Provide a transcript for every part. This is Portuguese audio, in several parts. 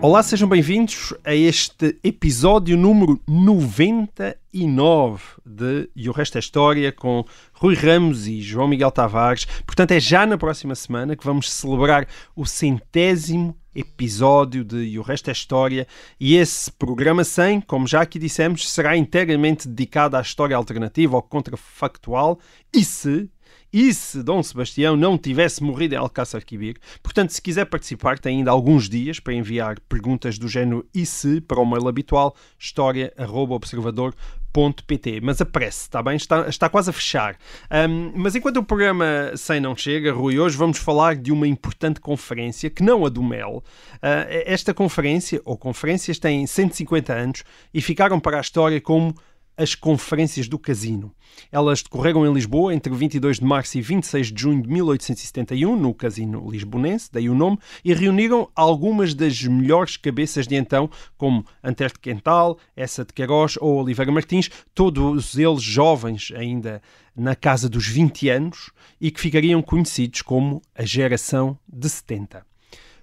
Olá, sejam bem-vindos a este episódio número 99 de E o Resto é História com Rui Ramos e João Miguel Tavares. Portanto, é já na próxima semana que vamos celebrar o centésimo episódio de E o Resto é História e esse programa 100, como já aqui dissemos, será inteiramente dedicado à história alternativa, ao contrafactual e se e se Dom Sebastião não tivesse morrido em Alcácer Quibir. Portanto, se quiser participar, tem ainda alguns dias para enviar perguntas do género e se para o mail habitual história.observador.pt. Mas apresse, está bem? Está, está quase a fechar. Ahm, mas enquanto o programa 100 não chega, Rui, hoje vamos falar de uma importante conferência, que não a do MEL. Ah, esta conferência, ou conferências, têm 150 anos e ficaram para a história como as conferências do casino. Elas decorreram em Lisboa entre 22 de março e 26 de junho de 1871, no Casino Lisbonense, daí o nome, e reuniram algumas das melhores cabeças de então, como Antero de Quental, Essa de Queiroz ou Oliveira Martins, todos eles jovens ainda na casa dos 20 anos e que ficariam conhecidos como a geração de 70.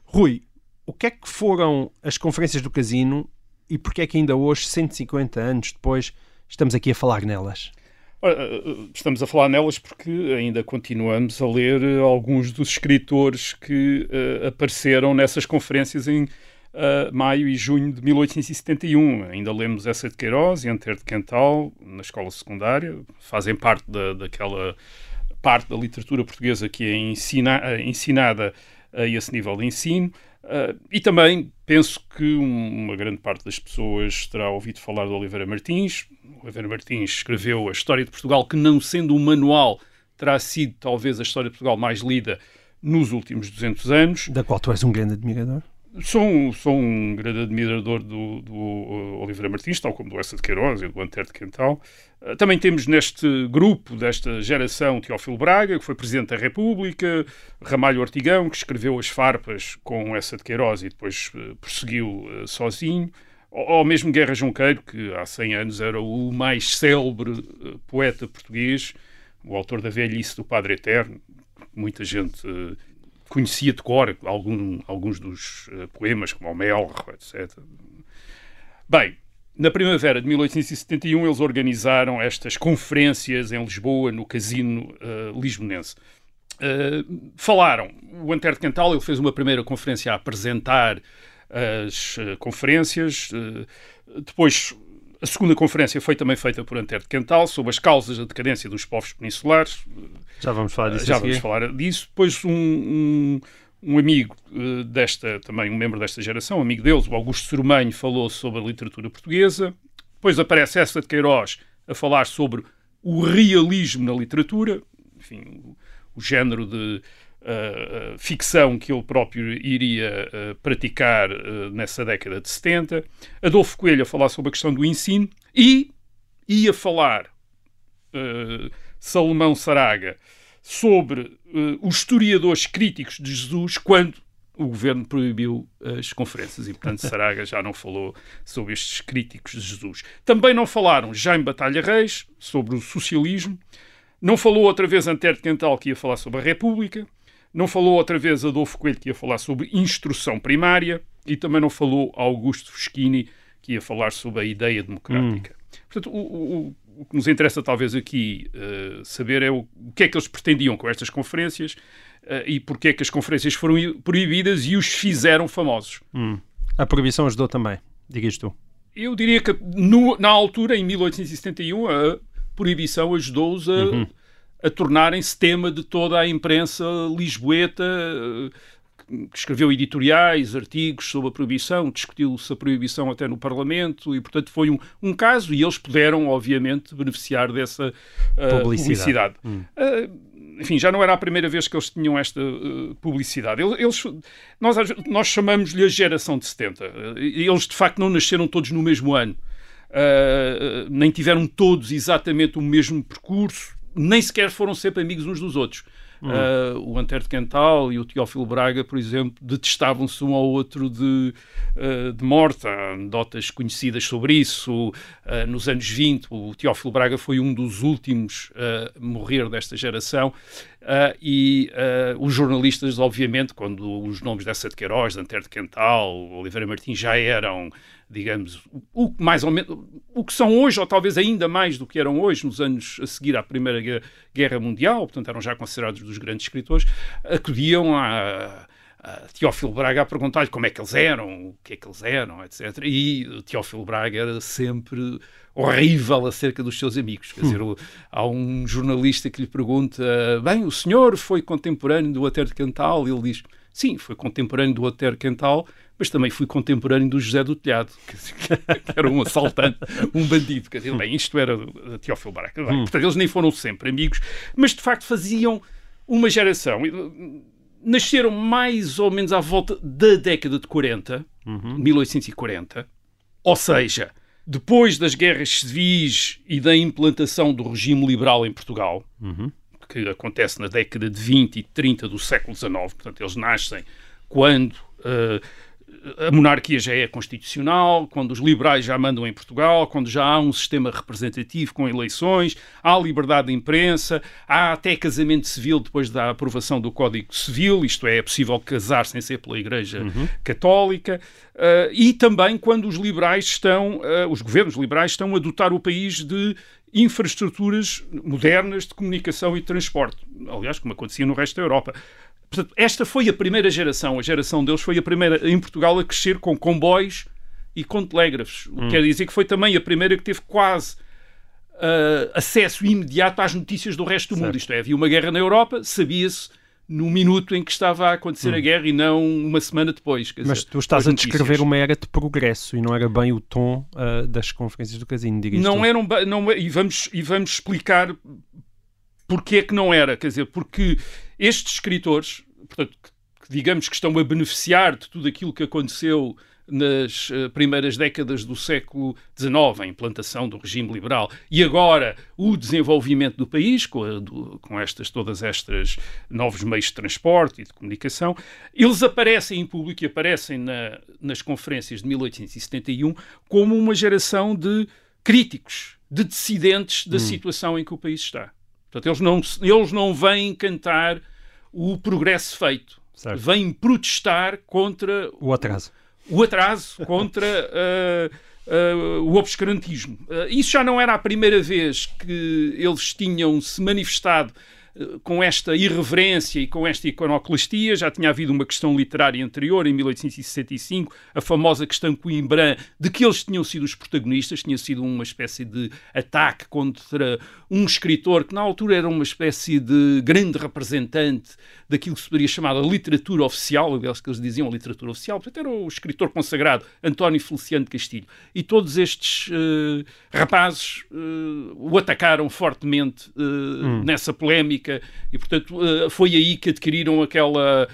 Rui, o que é que foram as conferências do casino e porquê é que ainda hoje, 150 anos depois, estamos aqui a falar nelas? Eh, Estamos a falar nelas porque ainda continuamos a ler eh, alguns dos escritores que eh, apareceram nessas conferências em eh, maio e junho de 1871. Ainda lemos essa de Queiroz e Antero de Quental na escola secundária, fazem parte da, daquela parte da literatura portuguesa que é ensina- ensinada a esse nível de ensino. Uh, e também penso que um- uma grande parte das pessoas terá ouvido falar do Oliveira Martins. Oliveira Martins escreveu a História de Portugal, que não sendo um manual, terá sido talvez a História de Portugal mais lida nos últimos 200 anos. Da qual tu és um grande admirador? Sou, um- sou um grande admirador do, do, uh, Oliveira Martins, tal como do Essa de Queiroz e do Antero de Quental. Uh, também temos neste grupo, desta geração, Teófilo Braga, que foi Presidente da República, Ramalho Ortigão, que escreveu as farpas com Essa de Queiroz e depois uh, prosseguiu sozinho. Ou, mesmo Guerra Junqueiro, que há 100 anos era o mais célebre poeta português, o autor da Velhice do Padre Eterno. Muita gente conhecia de cor algum, alguns dos eh, poemas, como o Melro, etc. Bem, na primavera de 1871 eles organizaram estas conferências em Lisboa, no Casino eh, Lisbonense. Eh, falaram, o Antero de Quental ele fez uma primeira conferência a apresentar as eh, conferências, eh, depois a segunda conferência foi também feita por Antero de Quental sobre as causas da decadência dos povos peninsulares, Já vamos falar disso. já a seguir. vamos falar disso. Depois um, um, um amigo eh, desta, também um membro desta geração, um amigo deles, o Augusto Sormanho, falou sobre a literatura portuguesa. Depois aparece essa de Queiroz a falar sobre o realismo na literatura, enfim, o, o género de eh, ficção que ele próprio iria eh, praticar eh, nessa década de 70. Adolfo Coelho a falar sobre a questão do ensino e ia falar Salomão Saraga sobre os historiadores críticos de Jesus quando o governo proibiu as conferências e, portanto, Saraga já não falou sobre estes críticos de Jesus. Também não falaram Jaime Batalha Reis sobre o socialismo, não falou outra vez Antero de Quental que ia falar sobre a República, não falou outra vez Adolfo Coelho que ia falar sobre instrução primária e também não falou Augusto Foschini que ia falar sobre a ideia democrática. Portanto, o, o- o que nos interessa talvez aqui eh, saber é o, o que é que eles pretendiam com estas conferências eh, e porque é que as conferências foram proibidas e os fizeram famosos. A proibição ajudou também, digas tu. Eu diria que no- na altura, em 1871, a proibição ajudou-os a, a tornarem-se tema de toda a imprensa lisboeta, eh, que escreveu editoriais, artigos sobre a proibição, discutiu-se a proibição até no Parlamento, e portanto foi um, um caso, e eles puderam, obviamente, beneficiar dessa eh, Publicidade. publicidade. Eh, enfim, já não era a primeira vez que eles tinham esta eh, publicidade. Eles, nós, nós chamamos-lhe a geração de 70. Eh, Eles, de facto, não nasceram todos no mesmo ano. uh, nem tiveram todos exatamente o mesmo percurso, nem sequer foram sempre amigos uns dos outros. Uh, o Antero de Quental e o Teófilo Braga, por exemplo, detestavam-se um ao outro de, uh, de morte. Há anedotas conhecidas sobre isso. Uh, nos anos 20, o Teófilo Braga foi um dos últimos a morrer desta geração. e os jornalistas, obviamente, quando os nomes dessa de Queiroz, de Antero de Quental, Oliveira Martins já eram digamos, o, mais ou menos, o que são hoje, ou talvez ainda mais do que eram hoje, nos anos a seguir à Primeira Guerra Mundial, portanto eram já considerados dos grandes escritores, acudiam a, a Teófilo Braga a perguntar-lhe como é que eles eram, o que é que eles eram, etc. E Teófilo Braga era sempre horrível acerca dos seus amigos. Quer dizer, hum. há um jornalista que lhe pergunta: bem, o senhor foi contemporâneo do Otero de Cantal? E ele diz: sim, foi contemporâneo do Otero Cantal mas também fui contemporâneo do José do Telhado, que era um assaltante, um bandido. Quer dizer, bem, isto era Teófilo Baraca. Hum. Portanto, eles nem foram sempre amigos, mas de facto faziam uma geração. Nasceram mais ou menos à volta da década de 40, uhum. 1840, ou seja, depois das guerras civis e da implantação do regime liberal em Portugal, uhum. que acontece na década de 20 e 30 do século XIX, portanto, eles nascem quando uh, a monarquia já é constitucional, quando os liberais já mandam em Portugal, quando já há um sistema representativo com eleições, há liberdade de imprensa, há até casamento civil depois da aprovação do Código Civil, isto é, é possível casar sem ser pela Igreja uhum. Católica, uh, e também quando os liberais estão, uh, os governos liberais estão a dotar o país de infraestruturas modernas de comunicação e de transporte, aliás, como acontecia no resto da Europa. Portanto, esta foi a primeira geração, a geração deles foi a primeira em Portugal a crescer com comboios e com telégrafos. Hum. Quer dizer que foi também a primeira que teve quase uh, acesso imediato às notícias do resto do certo. mundo. Isto é, havia uma guerra na Europa, sabia-se no minuto em que estava a acontecer hum. a guerra e não uma semana depois. Mas tu estás a descrever uma era de progresso e não era bem o tom uh, das conferências do Casino, diria Não eram, não, e, vamos, e vamos explicar porque é que não era, quer dizer, porque estes escritores, portanto, que, digamos que estão a beneficiar de tudo aquilo que aconteceu nas uh, primeiras décadas do século XIX, a implantação do regime liberal, e agora o desenvolvimento do país, com, a, do, com estas, todas estas novos meios de transporte e de comunicação, eles aparecem em público e aparecem na, nas conferências de 1871 como uma geração de críticos, de dissidentes da hum. situação em que o país está. Portanto, eles não, eles não vêm cantar o progresso feito. Certo. Vêm protestar contra o atraso. O atraso, contra uh, uh, o obscurantismo. Uh, isso já não era a primeira vez que eles tinham se manifestado com esta irreverência e com esta iconoclastia. Já tinha havido uma questão literária anterior, em 1865, a famosa questão Coimbra, de que eles tinham sido os protagonistas, tinha sido uma espécie de ataque contra um escritor que na altura era uma espécie de grande representante daquilo que se poderia chamar a literatura oficial, aliás, que eles diziam a literatura oficial, portanto era o escritor consagrado António Feliciano de Castilho. E todos estes uh, rapazes uh, o atacaram fortemente uh, hum. nessa polémica e, portanto, foi aí que adquiriram aquela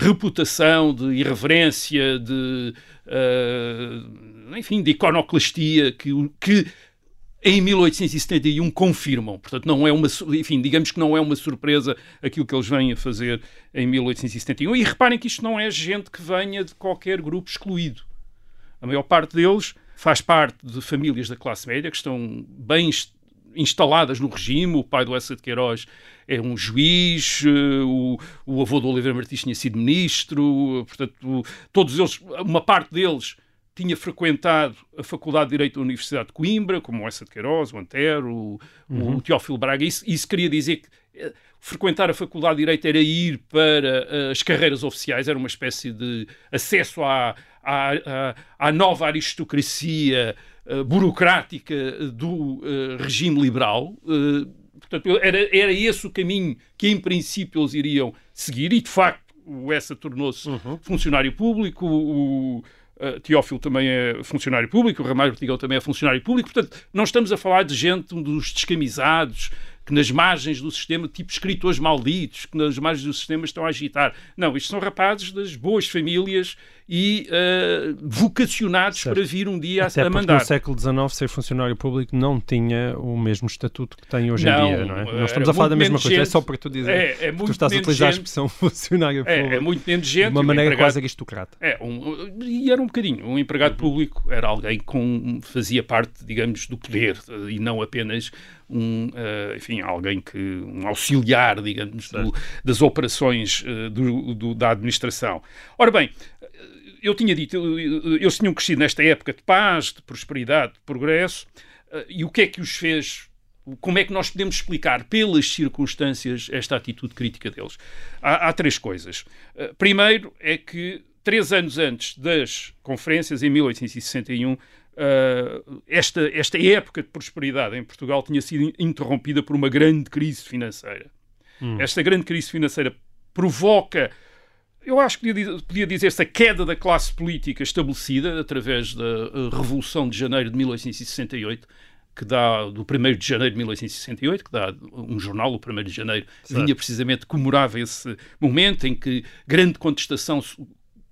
reputação de irreverência, de, enfim, de iconoclastia que, que em 1871 confirmam. Portanto, não é uma, enfim, digamos que não é uma surpresa aquilo que eles vêm a fazer em 1871. E reparem que isto não é gente que venha de qualquer grupo excluído. A maior parte deles faz parte de famílias da classe média que estão bem instaladas no regime. O pai do Essa de Queiroz é um juiz, eh, o, o avô do Oliveira Martins tinha sido ministro, portanto, todos eles, uma parte deles tinha frequentado a Faculdade de Direito da Universidade de Coimbra, como o Essa de Queiroz, o Antero, o, uhum. o Teófilo Braga. Isso, isso queria dizer que eh, frequentar a Faculdade de Direito era ir para uh, as carreiras oficiais, era uma espécie de acesso à, à, à, à nova aristocracia burocrática do uh, regime liberal. portanto, era, era esse o caminho que, em princípio, eles iriam seguir, e de facto o Essa tornou-se uhum. funcionário público. O, Uh, Teófilo também é funcionário público, o Ramalho Ortigão também é funcionário público, portanto, não estamos a falar de gente dos descamisados que nas margens do sistema, tipo escritores malditos, que nas margens do sistema estão a agitar. Não, isto são rapazes das boas famílias e uh, vocacionados certo. para vir um dia Até a, a mandar. no século XIX ser funcionário público não tinha o mesmo estatuto que tem hoje não, em dia, não é? Não estamos a falar da mesma coisa, é gente, é só para tu dizer é, é tu estás a utilizar gente, a expressão funcionário público. É, é muito menos gente. De uma maneira empregado, quase aristocrata. É, um, e era um bocadinho. Um empregado público era alguém que fazia parte, digamos, do poder e não apenas um, uh, enfim, alguém que, um auxiliar, digamos, do, das operações uh, do, do, da administração. Ora bem, eu tinha dito, eles tinham crescido nesta época de paz, de prosperidade, de progresso, uh, e o que é que os fez como é que nós podemos explicar, pelas circunstâncias, esta atitude crítica deles? Há, há, três coisas. Primeiro é que, três anos antes das conferências, em 1861, Uh, esta, esta época de prosperidade em Portugal tinha sido interrompida por uma grande crise financeira. Hum. Esta grande crise financeira provoca, eu acho que podia, dizer-se, a queda da classe política estabelecida através da uh, Revolução de Janeiro de 1868, que dá do 1 de janeiro de 1868, que dá um jornal, o 1 de janeiro, certo. vinha precisamente comemorava esse momento em que grande contestação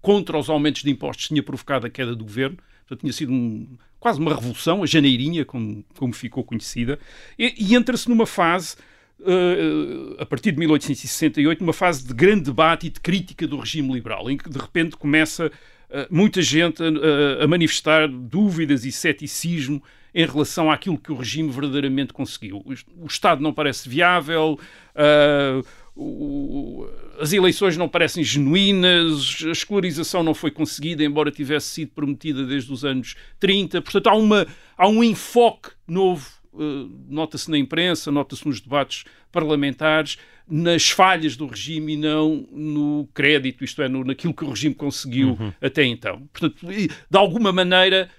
contra os aumentos de impostos tinha provocado a queda do governo. Portanto, tinha sido um, quase uma revolução, a janeirinha, como, como ficou conhecida, e, e entra-se numa fase, a partir de 1868, numa fase de grande debate e de crítica do regime liberal, em que de repente começa uh, muita gente a, a, manifestar dúvidas e ceticismo em relação àquilo que o regime verdadeiramente conseguiu. O, Estado não parece viável, uh, as eleições não parecem genuínas, a escolarização não foi conseguida, embora tivesse sido prometida desde os anos 30. Portanto, há, uma, há um enfoque novo, nota-se na imprensa, nota-se nos debates parlamentares, nas falhas do regime e não no crédito, isto é, no, naquilo que o regime conseguiu uhum. até então. Portanto, de alguma maneira,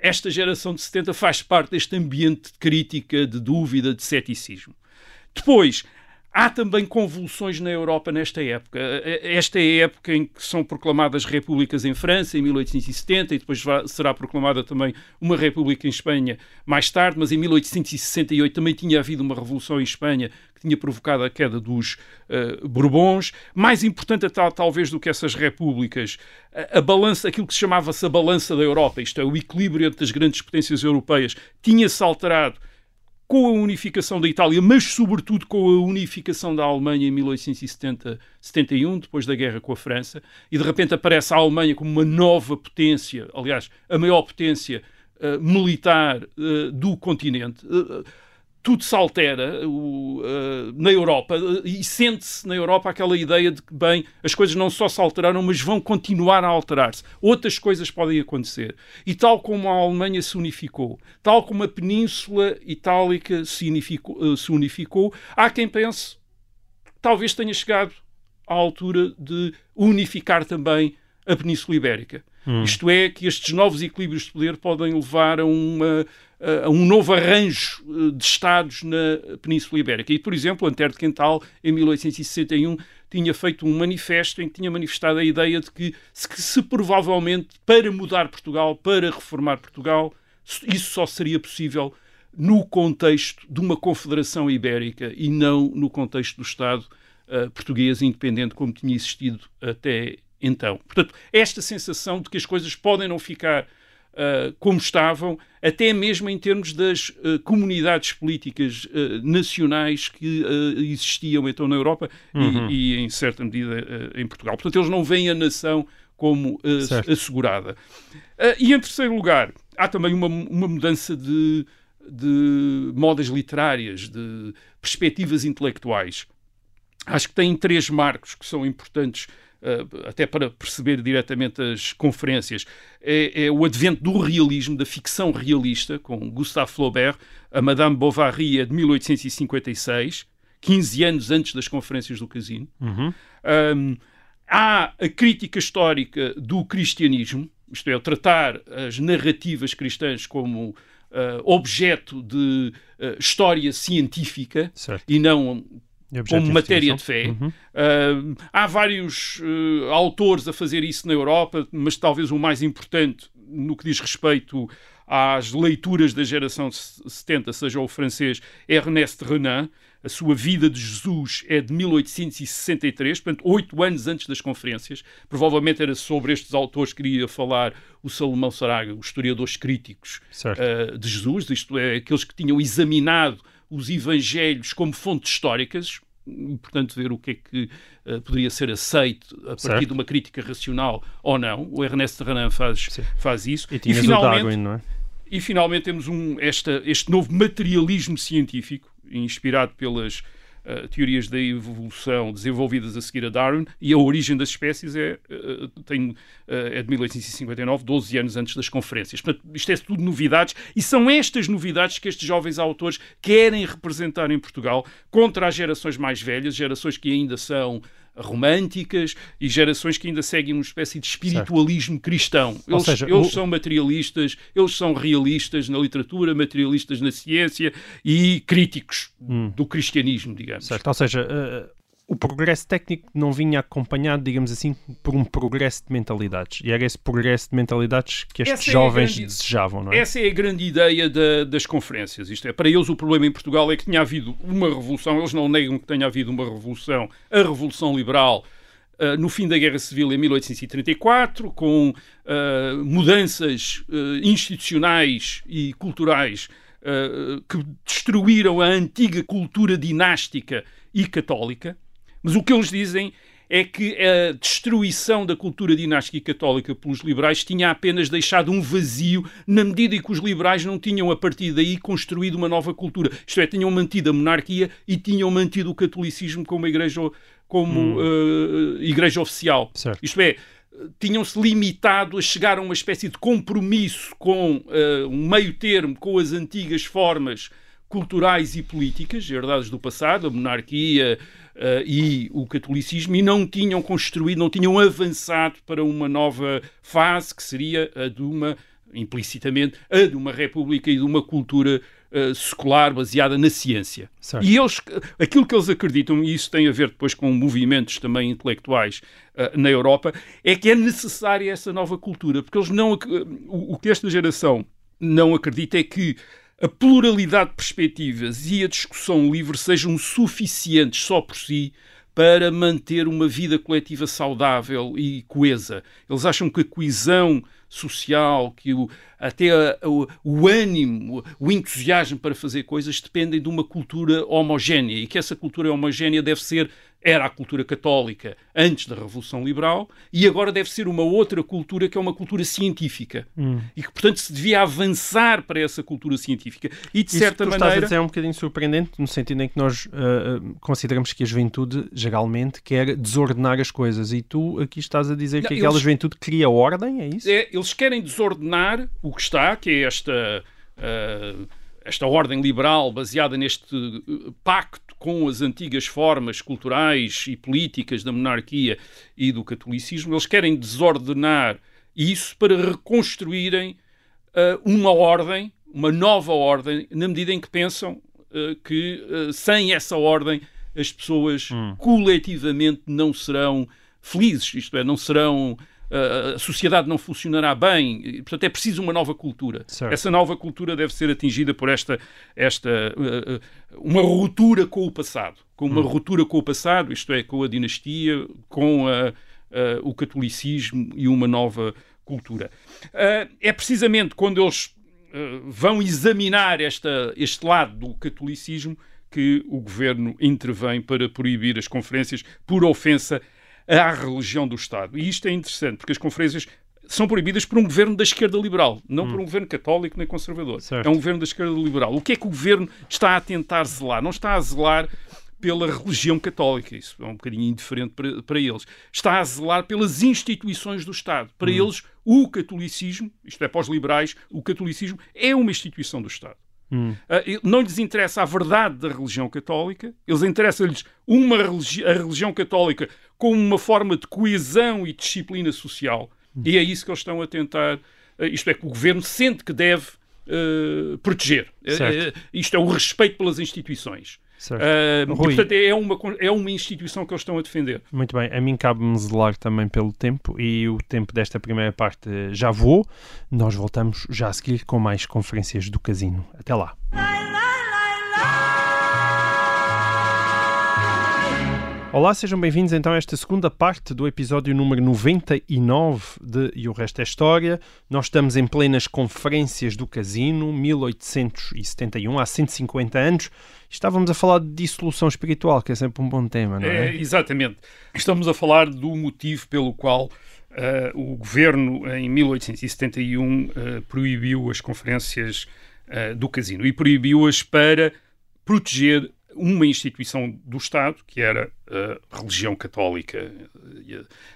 esta geração de 70 faz parte deste ambiente de crítica, de dúvida, de ceticismo. Depois, Há também convulsões na Europa nesta época. Esta é a época em que são proclamadas repúblicas em França, em 1870, e depois será proclamada também uma república em Espanha mais tarde, mas em 1868 também tinha havido uma revolução em Espanha que tinha provocado a queda dos uh, Bourbons. Mais importante tal, talvez do que essas repúblicas, a, a balança, aquilo que se chamava-se a balança da Europa, isto é, o equilíbrio entre as grandes potências europeias, tinha-se alterado com a unificação da Itália, mas sobretudo com a unificação da Alemanha em 1870-71, depois da guerra com a França, e de repente aparece a Alemanha como uma nova potência, aliás, a maior potência uh, militar uh, do continente. Uh, tudo se altera uh, na Europa uh, e sente-se na Europa aquela ideia de que, bem, as coisas não só se alteraram, mas vão continuar a alterar-se. Outras coisas podem acontecer. E tal como a Alemanha se unificou, tal como a Península Itálica se unificou, uh, se unificou há quem pense talvez tenha chegado à altura de unificar também a Península Ibérica. Hum. Isto é, que estes novos equilíbrios de poder podem levar a, uma, a um novo arranjo eh, de Estados na Península Ibérica. E, por exemplo, Antero de Quental, em 1861, tinha feito um manifesto em que tinha manifestado a ideia de que se, que se provavelmente, para mudar Portugal, para reformar Portugal, isso só seria possível no contexto de uma confederação ibérica e não no contexto do Estado uh, português independente como tinha existido até então. Portanto, esta sensação de que as coisas podem não ficar uh, como estavam, até mesmo em termos das uh, comunidades políticas uh, nacionais que existiam então na Europa uhum. e, e, em certa medida, em Portugal. Portanto, eles não veem a nação como assegurada. e, em terceiro lugar, há também uma, uma mudança de, de modas literárias, de perspectivas intelectuais. Acho que tem três marcos que são importantes até para perceber diretamente as conferências, é, é, o advento do realismo, da ficção realista, com Gustave Flaubert, a Madame Bovary é de 1856, 15 anos antes das conferências do Casino. Uhum. Um, há a crítica histórica do cristianismo, isto é, tratar as narrativas cristãs como uh, objeto de uh, história científica certo. e não como matéria de fé. Uhum. Uh, há vários uh, autores a fazer isso na Europa, mas talvez o mais importante no que diz respeito às leituras da geração 70, seja o francês Ernest Renan, a sua vida de Jesus é de 1863, portanto, oito anos antes das conferências. Provavelmente era sobre estes autores que queria falar o Salomão Saraga, os historiadores críticos uh, de Jesus, isto é, aqueles que tinham examinado os evangelhos como fontes históricas, portanto, ver o que é que uh, poderia ser aceito a partir certo. de uma crítica racional ou não. O Ernest Renan faz, faz isso. E, e finalmente, Darwin, não é? E finalmente temos um, esta, este novo materialismo científico, inspirado pelas uh, teorias da evolução desenvolvidas a seguir a Darwin, e a origem das espécies é, uh, tem, uh, é de 1859, 12 anos antes das conferências. Portanto, isto é tudo novidades, e são estas novidades que estes jovens autores querem representar em Portugal contra as gerações mais velhas, gerações que ainda são românticas e gerações que ainda seguem uma espécie de espiritualismo certo. cristão. Eles, seja, eles o... são materialistas, eles são realistas na literatura, materialistas na ciência e críticos hum. do cristianismo, digamos. Certo, ou seja, uh, o progresso técnico não vinha acompanhado, digamos assim, por um progresso de mentalidades. E era esse progresso de mentalidades que estes essa jovens é grande, desejavam, não é? Essa é a grande ideia da, das conferências. Isto é, para eles o problema em Portugal é que tinha havido uma revolução, eles não negam que tenha havido uma revolução, a Revolução Liberal, Uh, no fim da Guerra Civil em 1834, com uh, mudanças uh, institucionais e culturais que destruíram a antiga cultura dinástica e católica. Mas o que eles dizem é que a destruição da cultura dinástica e católica pelos liberais tinha apenas deixado um vazio na medida em que os liberais não tinham a partir daí construído uma nova cultura. Isto é, tinham mantido a monarquia e tinham mantido o catolicismo como igreja, como, hum. uh, igreja oficial. Certo. Isto é, tinham-se limitado a chegar a uma espécie de compromisso com uh, um meio termo com as antigas formas culturais e políticas herdadas do passado, a monarquia uh, e o catolicismo, e não tinham construído, não tinham avançado para uma nova fase que seria a de uma, implicitamente, a de uma república e de uma cultura uh, secular baseada na ciência. Certo. E eles, aquilo que eles acreditam, e isso tem a ver depois com movimentos também intelectuais uh, na Europa, é que é necessária essa nova cultura, porque eles não, o, o que esta geração não acredita é que a pluralidade de perspectivas e a discussão livre sejam suficientes só por si para manter uma vida coletiva saudável e coesa. Eles acham que a coesão social, que o, até o, o, ânimo, o entusiasmo para fazer coisas dependem de uma cultura homogénea e que essa cultura homogénea deve ser era a cultura católica antes da Revolução Liberal e agora deve ser uma outra cultura que é uma cultura científica hum. e que portanto se devia avançar para essa cultura científica e de Isso certa que tu maneira estás a dizer é um bocadinho surpreendente no sentido em que nós uh, consideramos que a juventude geralmente quer desordenar as coisas e tu aqui estás a dizer Não, que aquela eles... juventude cria ordem, é isso? É, eles querem desordenar o que está, que é esta uh, esta ordem liberal baseada neste uh, pacto com as antigas formas culturais e políticas da monarquia e do catolicismo, eles querem desordenar isso para reconstruírem uh, uma ordem, uma nova ordem, na medida em que pensam uh, que sem essa ordem as pessoas hum. coletivamente não serão felizes, isto é, não serão a sociedade não funcionará bem. Portanto, é preciso uma nova cultura. Certo. Essa nova cultura deve ser atingida por esta, esta uh, uma ruptura com o passado. Com uma hum. ruptura com o passado, isto é, com a dinastia, com a, a, o catolicismo e uma nova cultura. Uh, é precisamente quando eles uh, vão examinar esta, este lado do catolicismo que o governo intervém para proibir as conferências por ofensa à religião do Estado. E isto é interessante, porque as conferências são proibidas por um governo da esquerda liberal, não hum. por um governo católico nem conservador. Certo. É um governo da esquerda liberal. O que é que o governo está a tentar zelar? Não está a zelar pela religião católica, isso é um bocadinho indiferente para, para eles. Está a zelar pelas instituições do Estado. Para hum. eles, o catolicismo, isto é, para os liberais, o catolicismo é uma instituição do Estado. Hum. Uh, não lhes interessa a verdade da religião católica, eles interessa-lhes uma religi a religião católica como uma forma de coesão e disciplina social. Hum. E é isso que eles estão a tentar, uh, isto é, que o governo sente que deve uh, proteger. isto é o respeito pelas instituições. Certo. Uh, Rui. e, portanto, é uma, é uma instituição que eles estão a defender. Muito bem, a mim cabe-me zelar também pelo tempo e o tempo desta primeira parte já voou. Nós voltamos já a seguir com mais conferências do Casino. Até lá. Olá, sejam bem-vindos então a esta segunda parte do episódio número 99 de E o Resto é História. Nós estamos em plenas conferências do Casino, 1871, há 150 anos. Estávamos a falar de dissolução espiritual, que é sempre um bom tema, não é? É, exatamente. Estamos a falar do motivo pelo qual uh, o governo, em 1871, uh, proibiu as conferências uh, do casino e proibiu-as para proteger uma instituição do Estado, que era a religião católica,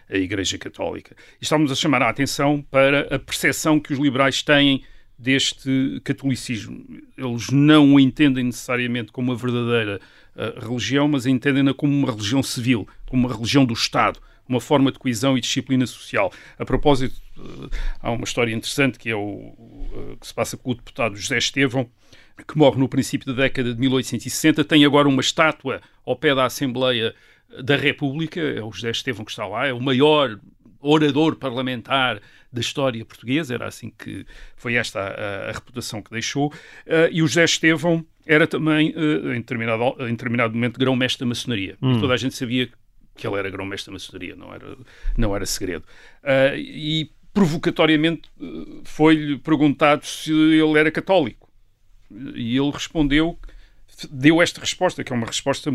a, Igreja Católica. E estávamos a chamar a atenção para a percepção que os liberais têm deste catolicismo. Eles não o entendem necessariamente como uma verdadeira uh, religião, mas entendem-na como uma religião civil, como uma religião do Estado, uma forma de coesão e disciplina social. A propósito, uh, há uma história interessante que é o uh, que se passa com o deputado José Estevão, que morre no princípio da década de 1860, tem agora uma estátua ao pé da Assembleia da República, é o José Estevão que está lá, é o maior orador parlamentar da história portuguesa, era assim que foi esta a, a reputação que deixou, uh, e o José Estevão era também, uh, em, determinado, em determinado momento, grão-mestre da maçonaria. Hum. E toda a gente sabia que ele era grão-mestre da maçonaria, não era, não era segredo. Uh, e provocatoriamente foi-lhe perguntado se ele era católico. E ele respondeu, deu esta resposta, que é uma resposta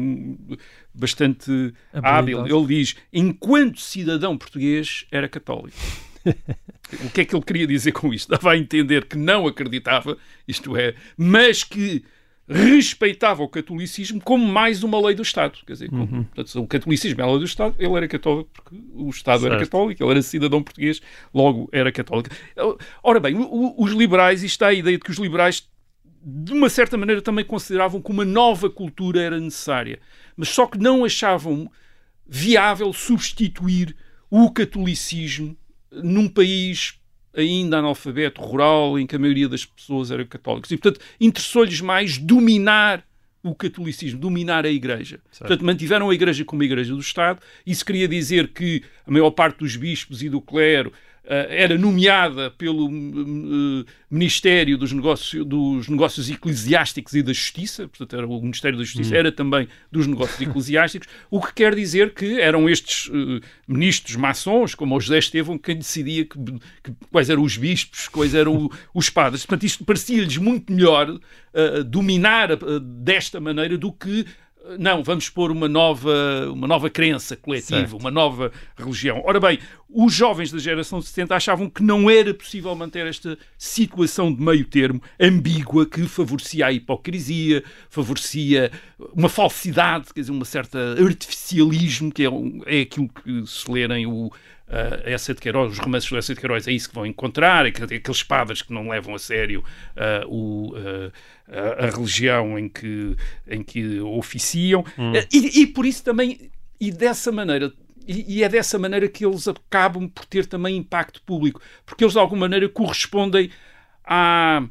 bastante hábil. Ele diz: enquanto cidadão português, era católico. o que é que ele queria dizer com isto? Dava a entender que não acreditava, isto é, mas que respeitava o catolicismo como mais uma lei do Estado. Quer dizer, como, uhum. portanto, o catolicismo é a lei do Estado, ele era católico porque o Estado certo. era católico, ele era cidadão português, logo era católico. Ora bem, os liberais, isto dá a ideia de que os liberais de uma certa maneira também consideravam que uma nova cultura era necessária, mas só que não achavam viável substituir o catolicismo num país ainda analfabeto, rural, em que a maioria das pessoas era católicas. E, portanto, interessou-lhes mais dominar o catolicismo, dominar a Igreja. Certo. Portanto, mantiveram a Igreja como a Igreja do Estado. Isso queria dizer que a maior parte dos bispos e do clero era nomeada pelo uh, Ministério dos Negócios, dos Negócios Eclesiásticos e da Justiça, portanto, era o Ministério da Justiça, hum. era também dos Negócios Eclesiásticos, o que quer dizer que eram estes uh, ministros maçons, como o José Estevão, quem decidia que, que, quais eram os bispos, quais eram o, os padres. Portanto, isto parecia-lhes muito melhor uh, dominar desta maneira do que não, vamos pôr uma nova, uma nova crença coletiva, certo. uma nova religião. Ora bem, os jovens da geração de 70 achavam que não era possível manter esta situação de meio termo ambígua que favorecia a hipocrisia, favorecia uma falsidade, quer dizer, uma certa artificialismo, que é, é aquilo que se lerem o, uh, essa de Queiroz, os romances do Essa de Queiroz é isso que vão encontrar, aqueles padres que não levam a sério uh, o, uh, a, a, religião em que, em que oficiam, hum. e, e por isso também, e dessa maneira e, é dessa maneira que eles acabam por ter também impacto público, porque eles de alguma maneira correspondem à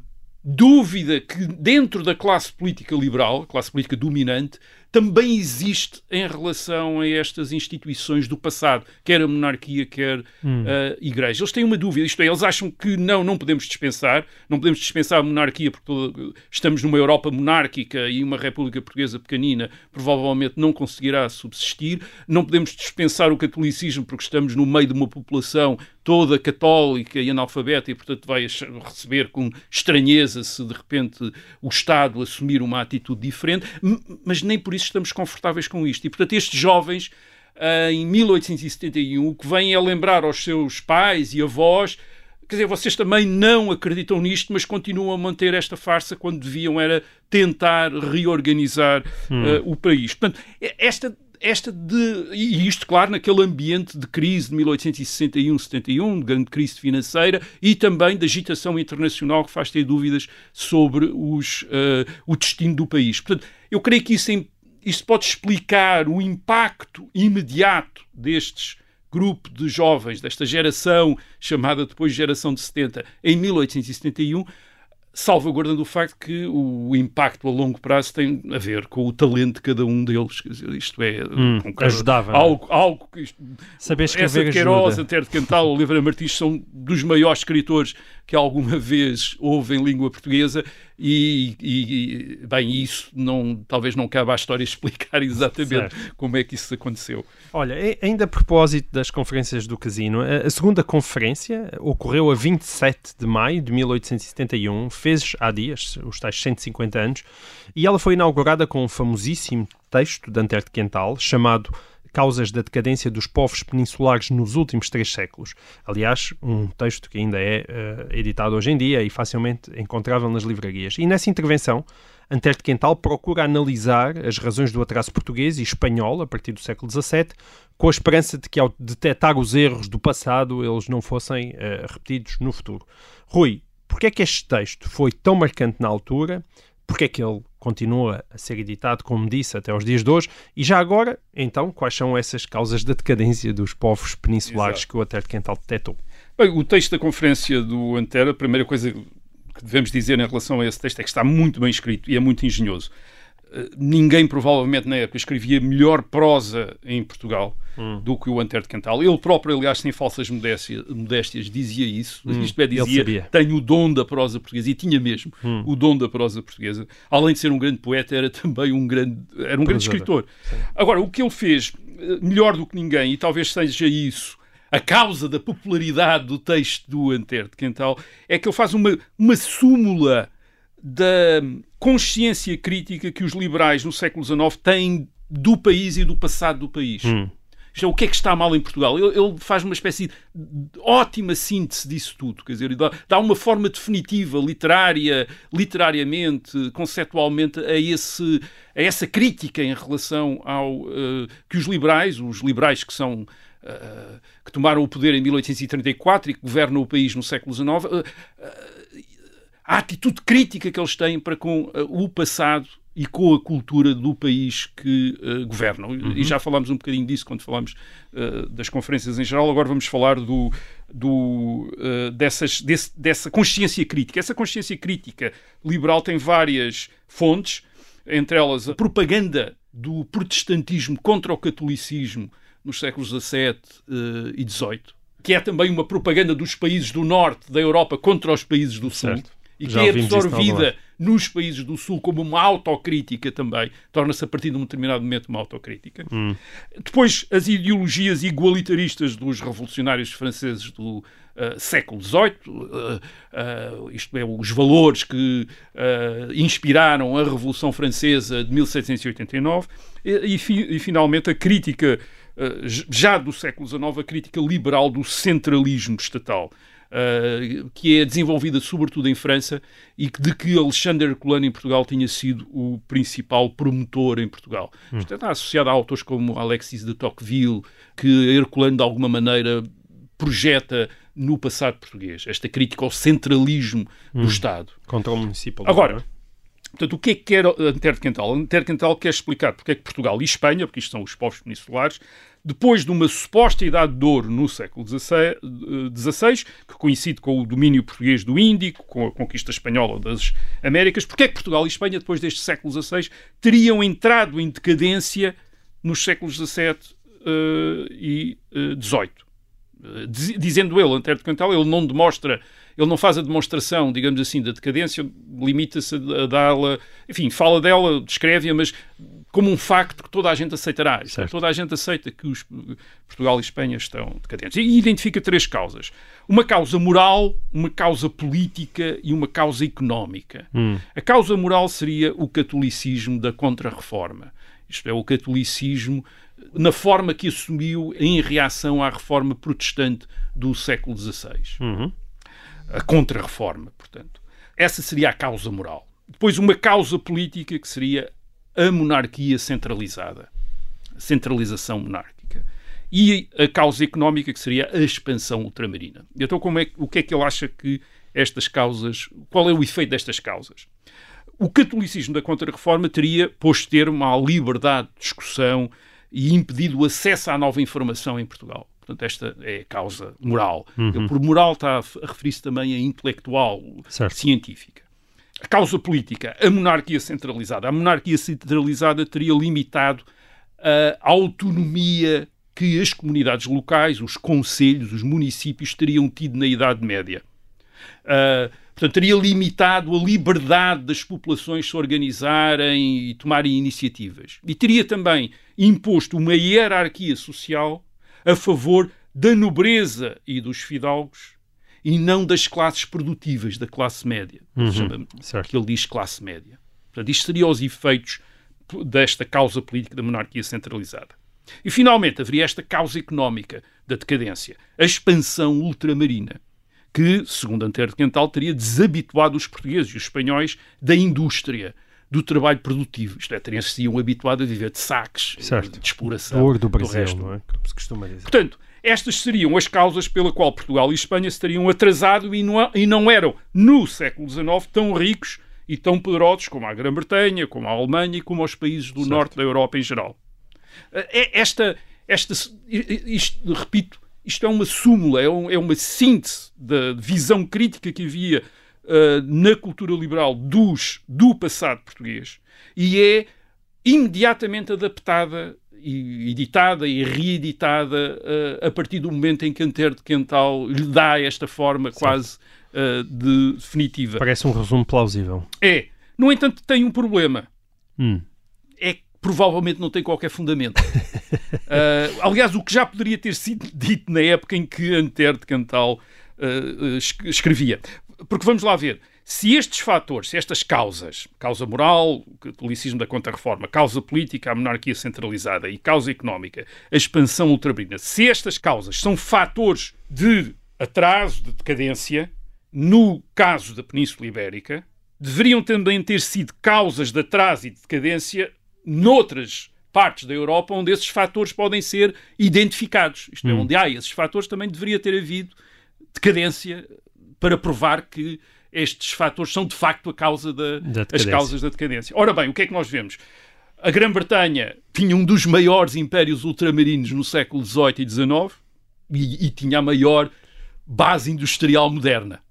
dúvida que dentro da classe política liberal, classe política dominante, também existe em relação a estas instituições do passado, quer a monarquia, quer hum. a igreja. Eles têm uma dúvida, isto é, eles acham que não, não podemos dispensar, não podemos dispensar a monarquia porque estamos numa Europa monárquica e uma República Portuguesa pequenina provavelmente não conseguirá subsistir, não podemos dispensar o catolicismo porque estamos no meio de uma população toda católica e analfabeta e, portanto, vai receber com estranheza se de repente o Estado assumir uma atitude diferente, mas nem por isso estamos confortáveis com isto. E, portanto, estes jovens, eh, em 1871, que vêm a lembrar aos seus pais e avós quer dizer, vocês também não acreditam nisto, mas continuam a manter esta farsa quando deviam era tentar reorganizar hum. uh, o país. Portanto, esta esta de. E isto, claro, naquele ambiente de crise de 1861-71, de grande crise financeira e também de agitação internacional que faz ter dúvidas sobre os, uh, o destino do país. Portanto, eu creio que isso, isso pode explicar o impacto imediato destes grupo de jovens, desta geração chamada depois geração de 70, em 1871 salvaguardando o facto que o impacto a longo prazo tem a ver com o talento de cada um deles. Dizer, isto é Hum, um ajudava, é? algo, algo que isto- Saber essa escrever de Queiroz, ajuda. Antero de Cantal, Oliveira Martins são dos maiores escritores que alguma vez houve em língua portuguesa e, e- bem, isso não, talvez não cabe à história explicar exatamente como é que isso aconteceu. Olha, ainda a propósito das conferências do Casino, a a segunda conferência ocorreu a 27 de maio de 1871, fez há dias, os tais 150 anos, e ela foi inaugurada com um famosíssimo texto de Antero de Quental, chamado Causas da Decadência dos Povos Peninsulares nos Últimos Três Séculos. Aliás, um texto que ainda é eh, editado hoje em dia e facilmente encontrável nas livrarias. E nessa intervenção, Antero de Quental procura analisar as razões do atraso português e espanhol a partir do século XVII, com a esperança de que, ao detectar os erros do passado, eles não fossem eh, repetidos no futuro. Rui, porquê é que este texto foi tão marcante na altura? Porquê é que ele continua a ser editado, como disse, até aos dias de hoje? E já agora, então, quais são essas causas da decadência dos povos peninsulares Exato. que o Antero de Quental detectou? Bem, o texto da conferência do Antero, a primeira coisa que devemos dizer em relação a esse texto é que está muito bem escrito e é muito engenhoso. Ninguém, provavelmente, na época, escrevia melhor prosa em Portugal do que o Antero de Cantal. Ele próprio, aliás, sem falsas modéstia- modéstias, dizia isso. Isto é, dizia, tenho o dom da prosa portuguesa, e tinha mesmo o dom da prosa portuguesa. Além de ser um grande poeta, era também um grande, era um grande escritor. Agora, o que ele fez, eh, melhor do que ninguém, e talvez seja isso a causa da popularidade do texto do Antero de Quental, é que ele faz uma, uma súmula da consciência crítica que os liberais no século XIX têm do país e do passado do país. Isto é, o que é que está mal em Portugal? Ele, ele faz uma espécie de ótima síntese disso tudo, quer dizer, dá, dá uma forma definitiva, literária, literariamente, conceptualmente, a, esse, a essa crítica em relação ao eh, que os liberais, os liberais que são eh, que tomaram o poder em 1834 e que governam o país no século XIX, eh, a atitude crítica que eles têm para com eh, o passado e com a cultura do país que eh, governam. E já falámos um bocadinho disso quando falámos eh, das conferências em geral, agora vamos falar do, do, eh, dessas, desse- dessa consciência crítica. Essa consciência crítica liberal tem várias fontes, entre elas a propaganda do protestantismo contra o catolicismo nos séculos XVII e XVIII, que é também uma propaganda dos países do norte da Europa contra os países do sul. Certo. E que Já é em algum absorvida nos países do Sul como uma autocrítica também, torna-se a partir de um determinado momento uma autocrítica. Depois, as ideologias igualitaristas dos revolucionários franceses do eh, século XVIII, eh, eh, isto é, os valores que eh, inspiraram a Revolução Francesa de 1789, e, e fi- e, finalmente a crítica, j- já do século XIX, a crítica liberal do centralismo estatal. Uh, que é desenvolvida sobretudo em França e de que Alexandre Herculano em Portugal tinha sido o principal promotor em Portugal. Isto está associado a autores como Alexis de Tocqueville, que Herculano de alguma maneira projeta no passado português, esta crítica ao centralismo do Estado. Controle municipal. Agora, portanto, o que é que quer Antero de Quental? Antero de Quental quer explicar porque é que Portugal e Espanha, porque isto são os povos peninsulares, depois de uma suposta idade de ouro no século XVI, que coincide com o domínio português do Índico, com a conquista espanhola das Américas, porque é que Portugal e Espanha, depois deste século XVI, teriam entrado em decadência nos séculos XVII eh, e XVIII? Eh, diz- dizendo ele, Antero de Quental, ele não demonstra, ele não faz a demonstração, digamos assim, da decadência, limita-se a dá-la, enfim, fala dela, descreve-a, mas como um facto que toda a gente aceitará. É, Certo. Toda a gente aceita que os, Portugal e Espanha estão decadentes. E identifica três causas. Uma causa moral, uma causa política e uma causa económica. A causa moral seria o catolicismo da Contra-Reforma. Isto é, o catolicismo na forma que assumiu em reação à reforma protestante do século XVI. A Contra-Reforma, portanto. Essa seria a causa moral. Depois, uma causa política que seria a monarquia centralizada. A centralização monárquica. E a causa económica que seria a expansão ultramarina. Então, como é, o que é que ele acha que estas causas... Qual é o efeito destas causas? O catolicismo da Contra-Reforma teria posto termo à liberdade de discussão e impedido o acesso à nova informação em Portugal. Portanto, esta é a causa moral. Ele, por moral, está a referir-se também a intelectual, Certo. científica. A causa política, a monarquia centralizada. A monarquia centralizada teria limitado a autonomia que as comunidades locais, os conselhos, os municípios teriam tido na Idade Média. Uh, portanto, teria limitado a liberdade das populações se organizarem e tomarem iniciativas. E teria também imposto uma hierarquia social a favor da nobreza e dos fidalgos e não das classes produtivas, da classe média. Uhum, Chama, que ele diz classe média. Portanto, isto seria os efeitos desta causa política da monarquia centralizada. E, finalmente, haveria esta causa económica da decadência, a expansão ultramarina, que, segundo Antero de Quental, teria desabituado os portugueses e os espanhóis da indústria, do trabalho produtivo. Isto é, teriam se habituado a viver de saques, Certo. de exploração. Do ouro do Brasil, resto. não é? Como se costuma dizer. Portanto, estas seriam as causas pela qual Portugal e Espanha se teriam atrasado e não, e não eram, no século XIX, tão ricos e tão poderosos como a Grã-Bretanha, como a Alemanha e como os países do Certo. norte da Europa em geral. É- Esta, esta, isto, repito, isto é uma súmula, é, um- é uma síntese da visão crítica que havia ah, na cultura liberal dos, do passado português e é imediatamente adaptada e editada e reeditada ah, a partir do momento em que Antero de Quental lhe dá esta forma quase ah, de definitiva. Parece um resumo plausível. É, no entanto, tem um problema Hum. é que provavelmente não tem qualquer fundamento. Ah, aliás, o que já poderia ter sido dito na época em que Antero de es- escrevia. Porque vamos lá ver, se estes fatores, se estas causas, causa moral, o catolicismo da contra-reforma, causa política, a monarquia centralizada e causa económica, a expansão ultramarina, se estas causas são fatores de atraso, de decadência, no caso da Península Ibérica, deveriam também ter sido causas de atraso e de decadência noutras partes da Europa onde esses fatores podem ser identificados. Isto é, onde há esses fatores também deveria ter havido decadência para provar que estes fatores são de facto a causa da, Da as causas da decadência. Ora bem, o que é que nós vemos? A Grã-Bretanha tinha um dos maiores impérios ultramarinos no século XVIII e XIX e, e tinha a maior base industrial moderna.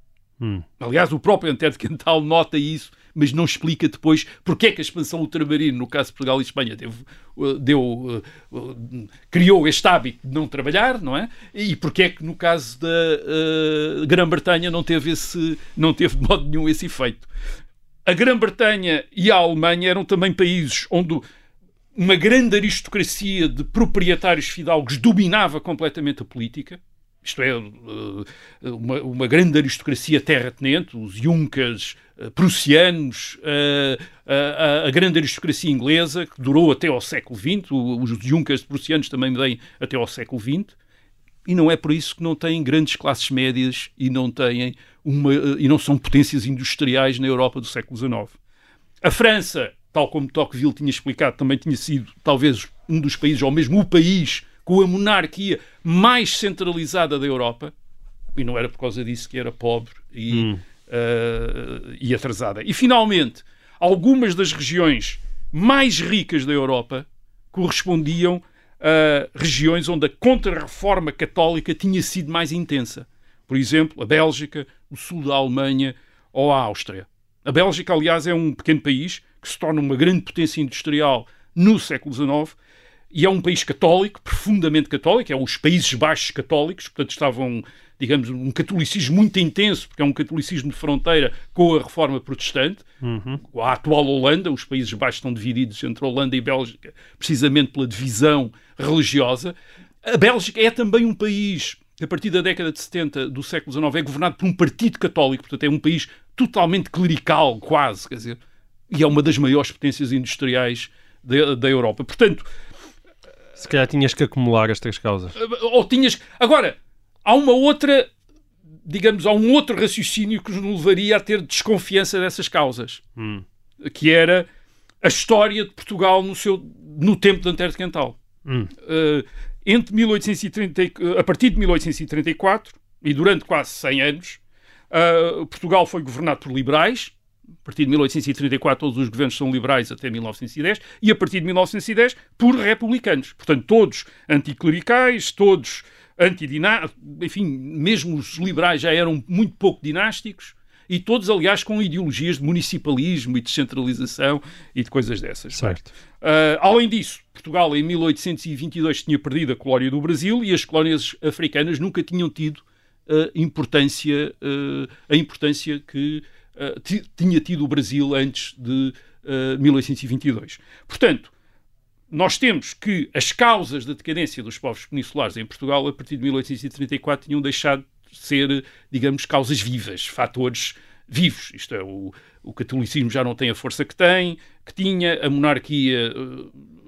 Hum. Aliás, o próprio Antero de Quental nota isso, mas não explica depois porque é que a expansão ultramarina, no caso de Portugal e Espanha, deu, uh, uh, criou este hábito de não trabalhar, não é? E porque é que no caso da uh, Grã-Bretanha não teve esse, não teve de modo nenhum esse efeito. A Grã-Bretanha e a Alemanha eram também países onde uma grande aristocracia de proprietários fidalgos dominava completamente a política. Isto é, eh, uma, uma grande aristocracia terratenente, os Junkers eh, prussianos, eh, a, a- a grande aristocracia inglesa, que durou até ao século XX, os Junkers prussianos também vêm até ao século XX, e não é por isso que não têm grandes classes médias e não têm uma, e não são potências industriais na Europa do século XIX. A França, tal como Tocqueville tinha explicado, também tinha sido talvez um dos países, ou mesmo o país com a monarquia mais centralizada da Europa, e não era por causa disso que era pobre e, eh, e atrasada. E finalmente, algumas das regiões mais ricas da Europa correspondiam a regiões onde a contra-reforma católica tinha sido mais intensa. Por exemplo, a Bélgica, o sul da Alemanha ou a Áustria. A Bélgica, aliás, é um pequeno país que se torna uma grande potência industrial no século XIX e é um país católico, profundamente católico, é os Países Baixos católicos, portanto estavam, digamos, um catolicismo muito intenso, porque é um catolicismo de fronteira com a reforma protestante. A atual Holanda, os Países Baixos estão divididos entre Holanda e Bélgica, precisamente pela divisão religiosa. A Bélgica é também um país a partir da década de 70 do século XIX, é governado por um partido católico, portanto é um país totalmente clerical, quase, quer dizer, e é uma das maiores potências industriais da, da Europa. Portanto, Se calhar tinhas que acumular estas causas. ou tinhas. Agora, há uma outra. Digamos, há um outro raciocínio que nos levaria a ter desconfiança dessas causas, Hum. que era a história de Portugal no, seu, no tempo de Antero de Quental. Hum. Eh, entre 1830, e- a partir de 1834 e durante quase 100 anos, eh, Portugal foi governado por liberais. A partir de 1834 todos os governos são liberais até 1910 e a partir de 1910 por republicanos. Portanto, todos anticlericais, todos antidinásticos, enfim, mesmo os liberais já eram muito pouco dinásticos e todos, aliás, com ideologias de municipalismo e de descentralização e de coisas dessas. Certo. Uh, além disso, Portugal em 1822 tinha perdido a colónia do Brasil e as colónias africanas nunca tinham tido a importância, uh, a importância que uh, tinha tido o Brasil antes de 1822. Portanto, nós temos que as causas da decadência dos povos peninsulares em Portugal, a partir de 1834, tinham deixado de ser, digamos, causas vivas, fatores vivos. Isto é, o, o catolicismo já não tem a força que tem, que tinha, a monarquia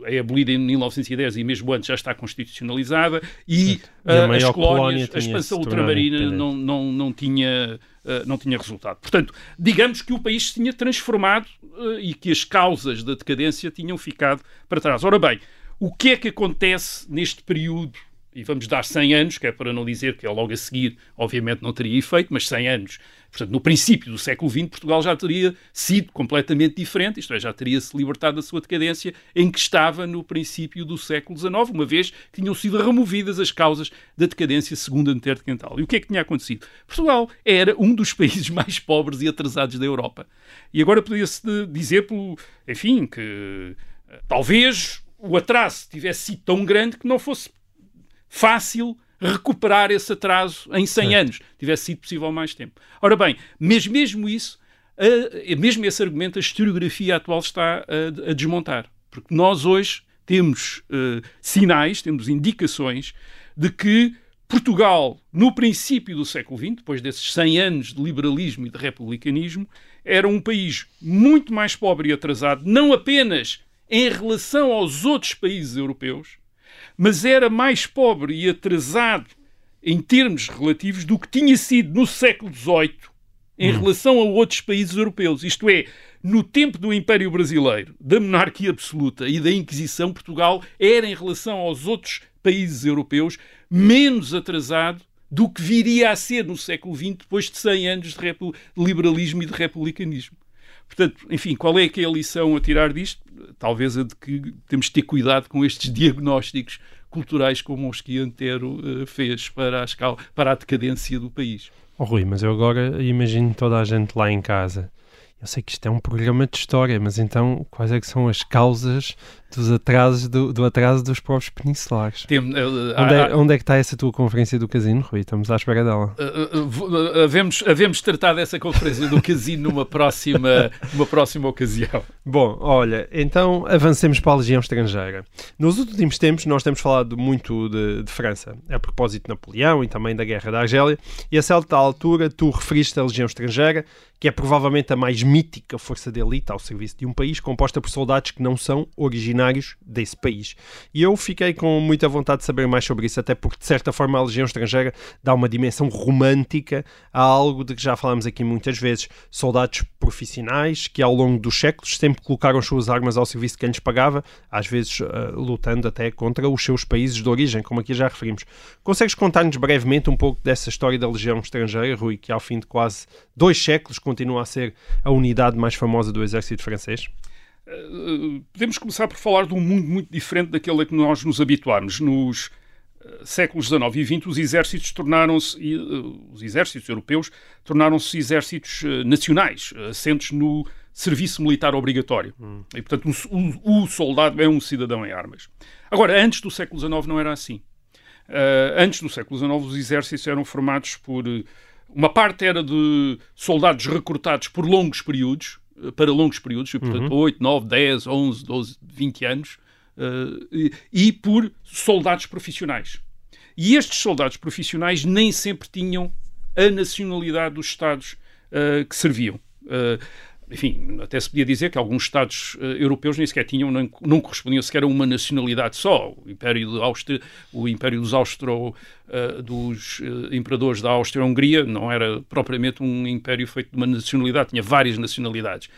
é abolida em 1910 e mesmo antes já está constitucionalizada e, e a as colónias, a expansão ultramarina não, não, não, tinha, não tinha resultado. Portanto, digamos que o país se tinha transformado uh, e que as causas da decadência tinham ficado para trás. Ora bem, o que é que acontece neste período e vamos dar 100 anos, que é para não dizer que é logo a seguir, obviamente não teria efeito, mas 100 anos. Portanto, no princípio do século XX, Portugal já teria sido completamente diferente, isto é, já teria-se libertado da sua decadência em que estava no princípio do século XIX, uma vez que tinham sido removidas as causas da decadência segundo Antero E o que é que tinha acontecido? Portugal era um dos países mais pobres e atrasados da Europa. E agora podia-se dizer, pelo, enfim, que eh, talvez o atraso tivesse sido tão grande que não fosse fácil recuperar esse atraso em 100 anos. Tivesse sido possível mais tempo. Ora bem, mas mesmo isso, a, mesmo esse argumento, a historiografia atual está a, a desmontar. Porque nós hoje temos uh, sinais, temos indicações de que Portugal, no princípio do século XX, depois desses 100 anos de liberalismo e de republicanismo, era um país muito mais pobre e atrasado, não apenas em relação aos outros países europeus, mas era mais pobre e atrasado em termos relativos do que tinha sido no século XVIII em hum. relação a outros países europeus. Isto é, no tempo do Império Brasileiro, da monarquia absoluta e da Inquisição, Portugal era, em relação aos outros países europeus, menos atrasado do que viria a ser no século XX, depois de 100 anos de liberalismo e de republicanismo. Portanto, enfim, qual é que é a lição a tirar disto? Talvez a de que temos de ter cuidado com estes diagnósticos culturais como os que Antero uh, fez para a, escala, para a decadência do país. Oh, Rui, mas eu agora imagino toda a gente lá em casa eu sei que isto é um programa de história, mas então quais é que são as causas dos atrasos do, do atraso dos povos peninsulares? Tem, uh, onde, é, onde, é, que está essa tua conferência do casino, Rui? Estamos à espera dela. Uh, uh, havemos, havemos tratar dessa conferência do casino numa próxima, numa próxima ocasião. Bom, olha, então avancemos para a Legião Estrangeira. Nos últimos tempos nós temos falado muito de, de França, a propósito de Napoleão e também da Guerra da Argélia, e a certa altura tu referiste a Legião Estrangeira, que é provavelmente a mais mítica força de elite ao serviço de um país, composta por soldados que não são originários desse país. E eu fiquei com muita vontade de saber mais sobre isso, até porque, de certa forma, a Legião Estrangeira dá uma dimensão romântica a algo de que já falamos aqui muitas vezes. Soldados profissionais que, ao longo dos séculos, sempre colocaram suas armas ao serviço de quem lhes pagava, às vezes uh, lutando até contra os seus países de origem, como aqui já referimos. Consegues contar-nos brevemente um pouco dessa história da Legião Estrangeira, Rui, que ao fim de quase dois séculos continua a ser a unidade mais famosa do exército francês? Uh, podemos começar por falar de um mundo muito diferente daquele a que nós nos habituámos. Nos uh, séculos XIX e XX, os exércitos tornaram-se, uh, os exércitos europeus tornaram-se exércitos nacionais, assentos no serviço militar obrigatório. Hum. E, portanto, o, o, soldado é um cidadão em armas. Agora, antes do século XIX não era assim. antes do século XIX, os exércitos eram formados por uma parte era de soldados recrutados por longos períodos, eh, para longos períodos, portanto, uhum. 8, 9, 10, 11, 12, 20 anos, uh, e, e, por soldados profissionais. E estes soldados profissionais nem sempre tinham a nacionalidade dos Estados uh, que serviam. Uh, enfim, até se podia dizer que alguns Estados uh, europeus nem sequer tinham, não, não correspondiam sequer a uma nacionalidade só. O Império, Áustria, o Império dos Austro, uh, dos uh, imperadores da Áustria-Hungria não era propriamente um império feito de uma nacionalidade, tinha várias nacionalidades.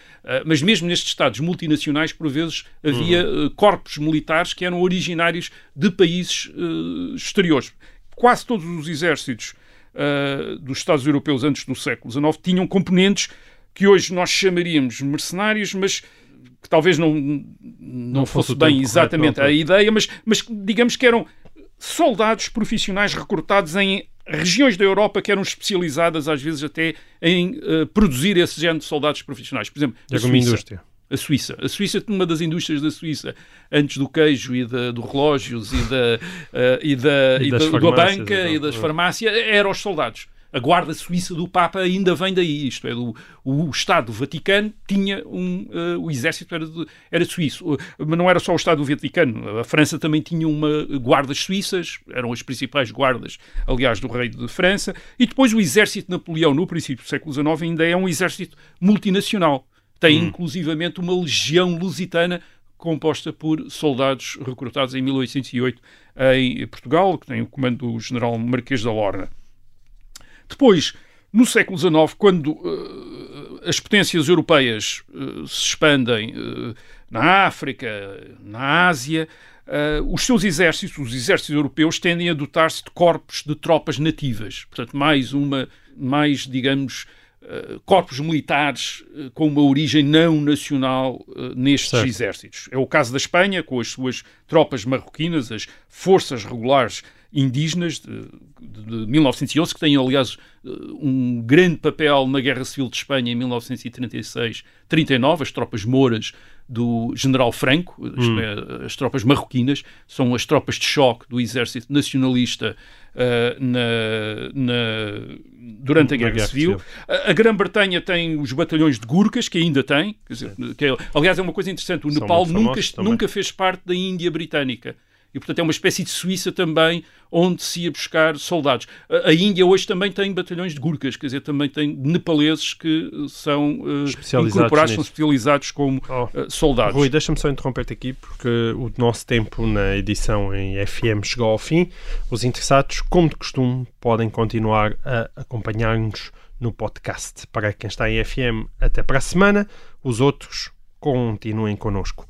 mas mesmo nestes Estados multinacionais, por vezes, havia uhum. corpos militares que eram originários de países exteriores. Quase todos os exércitos dos Estados europeus antes do século XIX tinham componentes que hoje nós chamaríamos mercenários, mas que talvez não, não, não fosse bem exatamente a ideia, mas, mas digamos que eram soldados profissionais recrutados em regiões da Europa que eram especializadas, às vezes, até em uh, produzir esse género de soldados profissionais. Por exemplo, a Alguma Suíça. indústria. A Suíça. A Suíça, uma das indústrias da Suíça, antes do queijo e da, do relógios e da, eh, e da, E e da, da banca e das farmácias, eram os soldados. A guarda suíça do Papa ainda vem daí, isto é, do, o Estado do Vaticano tinha um, eh, o exército era, de- era suíço, Uh, mas não era só o Estado do Vaticano, a França também tinha uma guardas suíças, eram as principais guardas, aliás, do rei de França, e depois o exército de Napoleão, no princípio do século XIX, ainda é um exército multinacional. Tem inclusivamente uma legião lusitana composta por soldados recrutados em 1808 em Portugal, que tem o comando do general Marquês da Lorna. Depois, no século XIX, quando eh, as potências europeias eh, se expandem eh, na África, na Ásia, os seus exércitos, os exércitos europeus, tendem a dotar-se de corpos de tropas nativas. Portanto, mais uma, mais, digamos, corpos militares com uma origem não nacional nestes Certo. exércitos. É o caso da Espanha, com as suas tropas marroquinas, as forças regulares indígenas de, de- de 1911, que têm, aliás, eh, um grande papel na Guerra Civil de Espanha em 1936-39, as tropas mouras do general Franco, isto é, as tropas marroquinas, são as tropas de choque do exército nacionalista eh, na- na- durante a Guerra, Guerra Civil. Civil. A, a Grã-Bretanha tem os batalhões de Gurkhas, que ainda tem. Dizer, que é- aliás, é uma coisa interessante. O São Nepal nunca, famosos nunca fez parte da Índia Britânica. E, portanto, é uma espécie de Suíça também, onde se ia buscar soldados. A, a Índia hoje também tem batalhões de Gurkhas, quer dizer, também tem nepaleses que eh, são Especializados incorporados, são nisso. especializados como Oh. eh, soldados. Rui, deixa-me só interromper-te aqui porque o nosso tempo na edição em FM chegou ao fim. Os interessados, como de costume, podem continuar a acompanhar-nos no podcast. Para quem está em FM, até para a semana. Os outros, continuem connosco.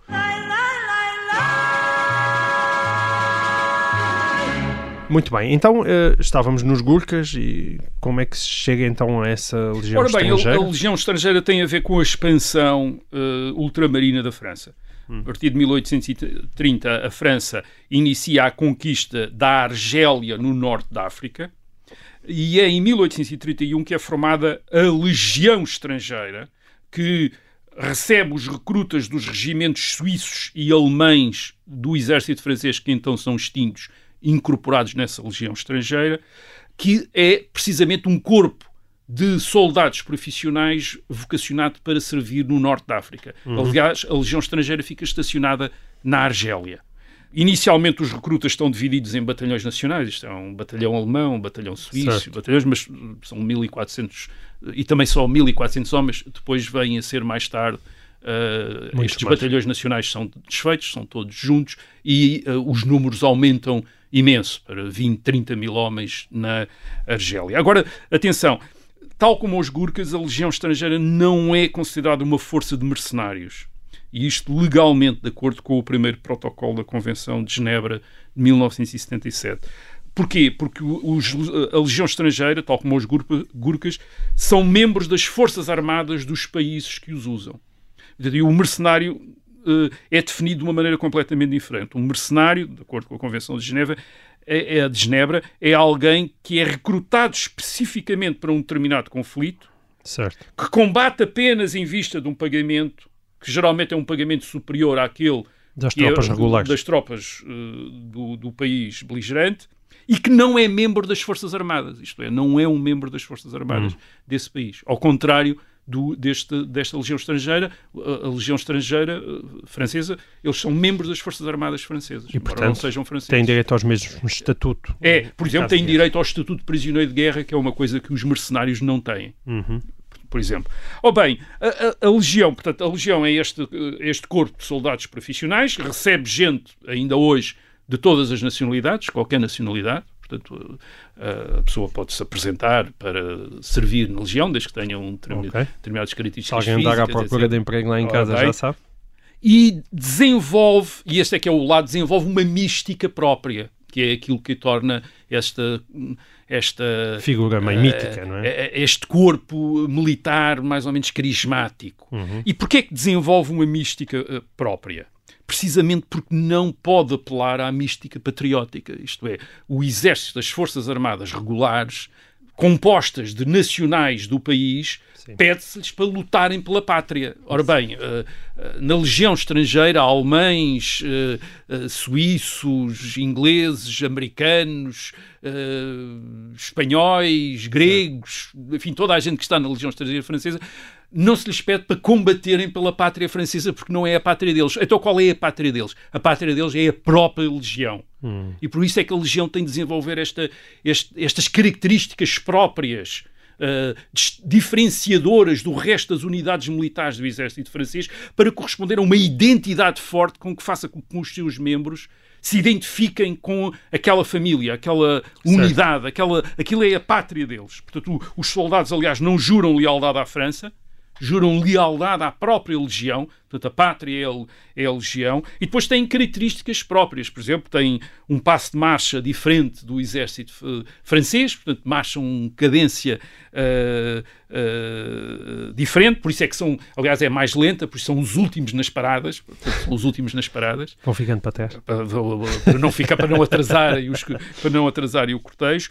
Muito bem, então eh, estávamos nos Gurkhas e como é que se chega então a essa legião Ora bem, a, estrangeira? a legião estrangeira tem a ver com a expansão eh, ultramarina da França. A partir de 1830, a França inicia a conquista da Argélia no norte da África e é em 1831 que é formada a Legião Estrangeira, que recebe os recrutas dos regimentos suíços e alemães do exército francês, que então são extintos, incorporados nessa Legião Estrangeira, que é precisamente um corpo de soldados profissionais vocacionado para servir no norte da África. Aliás, a Legião Estrangeira fica estacionada na Argélia. Inicialmente os recrutas estão divididos em batalhões nacionais, isto é um batalhão alemão, um batalhão suíço, Certo. batalhões, mas são 1400 e também só 1400 homens, depois vêm a ser mais tarde uh, estes mais. batalhões nacionais são desfeitos, são todos juntos e uh, os números aumentam imenso para 20, 30 mil homens na Argélia. Agora, atenção, tal como os Gurkhas, a Legião Estrangeira não é considerada uma força de mercenários. E isto legalmente, de acordo com o primeiro protocolo da Convenção de Genebra de 1977. Porquê? Porque os- a Legião Estrangeira, tal como os Gurkhas, são membros das Forças Armadas dos países que os usam. E o mercenário é definido de uma maneira completamente diferente. Um mercenário, de acordo com a Convenção de Genebra, é, é de Genebra, é alguém que é recrutado especificamente para um determinado conflito, Certo. que combate apenas em vista de um pagamento, que geralmente é um pagamento superior àquele Das é tropas regulares. das tropas eh, do, do país beligerante e que não é membro das Forças Armadas, isto é, não é um membro das Forças Hum. Armadas desse país. Ao contrário do, deste, desta Legião Estrangeira, a, a Legião Estrangeira eh, francesa, eles são membros das Forças Armadas francesas, E, portanto, não sejam franceses. Têm direito aos mesmos estatuto. É, por exemplo, têm direito ao Estatuto de Prisioneiro de Guerra, que é uma coisa que os mercenários não têm Uhum. por exemplo. Oh bem, a, a- a Legião, portanto, a Legião é este, eh, este corpo de soldados profissionais, recebe gente, ainda hoje, de todas as nacionalidades, qualquer nacionalidade, portanto, eh, a pessoa pode-se apresentar para servir na Legião, desde que tenha um determin- Ok. determinadas Se características alguém andar à procura de emprego lá em casa bem. já sabe. E desenvolve, e este é que é o lado, desenvolve uma mística própria, que é aquilo que torna esta... esta Figura meio eh, mítica, não é? eh, Este corpo militar mais ou menos carismático. Uhum. E porquê é que desenvolve uma mística própria? Precisamente porque não pode apelar à mística patriótica. Isto é, o exército das Forças Armadas regulares, compostas de nacionais do país, pede-se-lhes para lutarem pela pátria. Ora bem, uh, na legião estrangeira há alemães, uh, suíços, ingleses, americanos, espanhóis, gregos, enfim, toda a gente que está na legião estrangeira francesa não se lhes pede para combaterem pela pátria francesa, porque não é a pátria deles. Então qual é a pátria deles? A pátria deles é a própria legião. Hum. E por isso é que a legião tem de desenvolver esta, este, estas características próprias uh, diferenciadoras do resto das unidades militares do exército francês para corresponder a uma identidade forte com que faça com que os seus membros se identifiquem com aquela família, aquela unidade, aquela, aquilo é a pátria deles. Portanto, os soldados, aliás, não juram lealdade à França, juram lealdade à própria legião, portanto, a pátria é a, é a legião, e depois têm características próprias, por exemplo, têm um passo de marcha diferente do exército uh, francês, portanto, marcham com cadência uh, uh, diferente, por isso é que são, aliás, é mais lenta, por isso são os últimos nas paradas, portanto, os últimos nas paradas. Vão ficando para trás. Para, para, não ficar, para não atrasarem os, para não atrasarem o cortejo.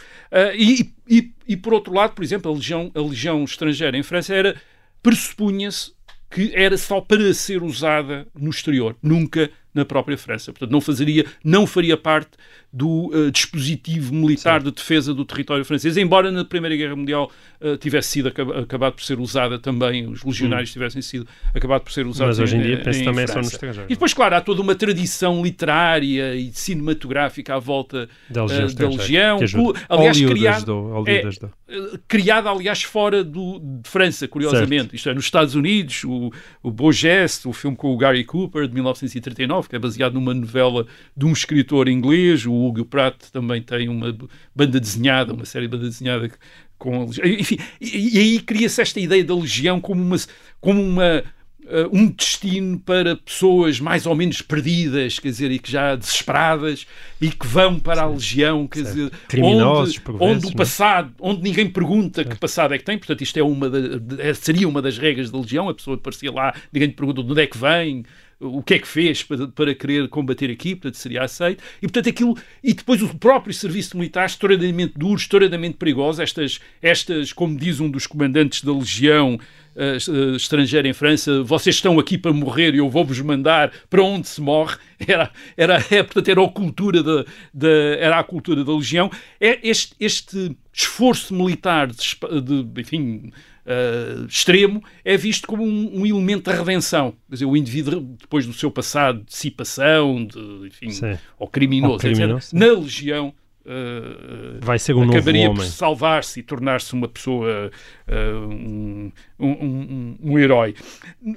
E, e, e, por outro lado, por exemplo, a legião, a legião estrangeira em França era pressupunha-se que era só para ser usada no exterior, nunca na própria França. Portanto, não, fazeria, não faria parte do uh, dispositivo militar Sim. de defesa do território francês, embora na Primeira Guerra Mundial uh, tivesse sido acabado por ser usada também, os legionários hum. tivessem sido acabado por ser usados Mas hoje em dia em, penso em também França. são no estrangeiro. E depois, claro, há toda uma tradição literária e cinematográfica à volta da Legião, uh, da Legião aliás, criada, é, criada, aliás, fora do, de França, curiosamente. Certo. Isto é, nos Estados Unidos, o, o Beau Geste, o filme com o Gary Cooper, de 1939, que é baseado numa novela de um escritor inglês, o Hugo Pratt também tem uma banda desenhada, uma série de banda desenhada com enfim, e, e aí cria-se esta ideia da legião como uma como uma uh, um destino para pessoas mais ou menos perdidas, quer dizer, e que já desesperadas e que vão para a legião, quer certo. dizer, Criminosos, onde, onde o né? passado, onde ninguém pergunta que passado é que tem, portanto isto é uma da, seria uma das regras da legião, a pessoa aparecia lá, ninguém lhe pergunta de onde é que vem, o que é que fez para, para querer combater aqui, portanto seria aceito, e portanto aquilo, e depois o próprio serviço militar estouradamente duro, estouradamente perigoso, estas, estas, como diz um dos comandantes da legião uh, estrangeira em França, vocês estão aqui para morrer e eu vou-vos mandar para onde se morre, era, era, é, portanto era a cultura da, da, era a cultura da legião, é este, este esforço militar de, de enfim, uh, extremo é visto como um, um, elemento da redenção. Quer dizer, o indivíduo, depois do seu passado de dissipação, de, enfim, ou criminoso, criminoso etc., na legião Uh, vai ser um acabaria novo por salvar-se e tornar-se uma pessoa, uh, um, um, um, um, herói.